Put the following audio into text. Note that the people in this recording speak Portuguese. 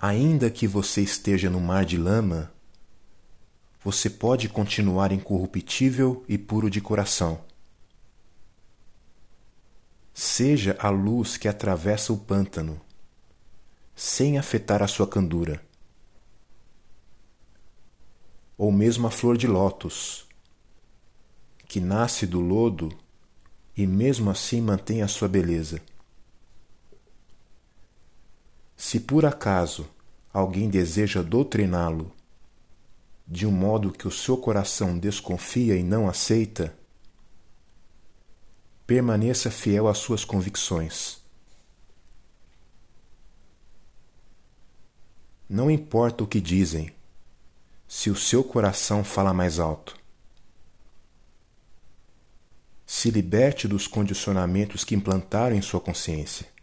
Ainda que você esteja no mar de lama, você pode continuar incorruptível e puro de coração. Seja a luz que atravessa o pântano, sem afetar a sua candura. Ou mesmo a flor de lótus, que nasce do lodo e mesmo assim mantém a sua beleza. Se por acaso alguém deseja doutriná-lo de um modo que o seu coração desconfia e não aceita, permaneça fiel às suas convicções. Não importa o que dizem, se o seu coração fala mais alto. Se liberte dos condicionamentos que implantaram em sua consciência.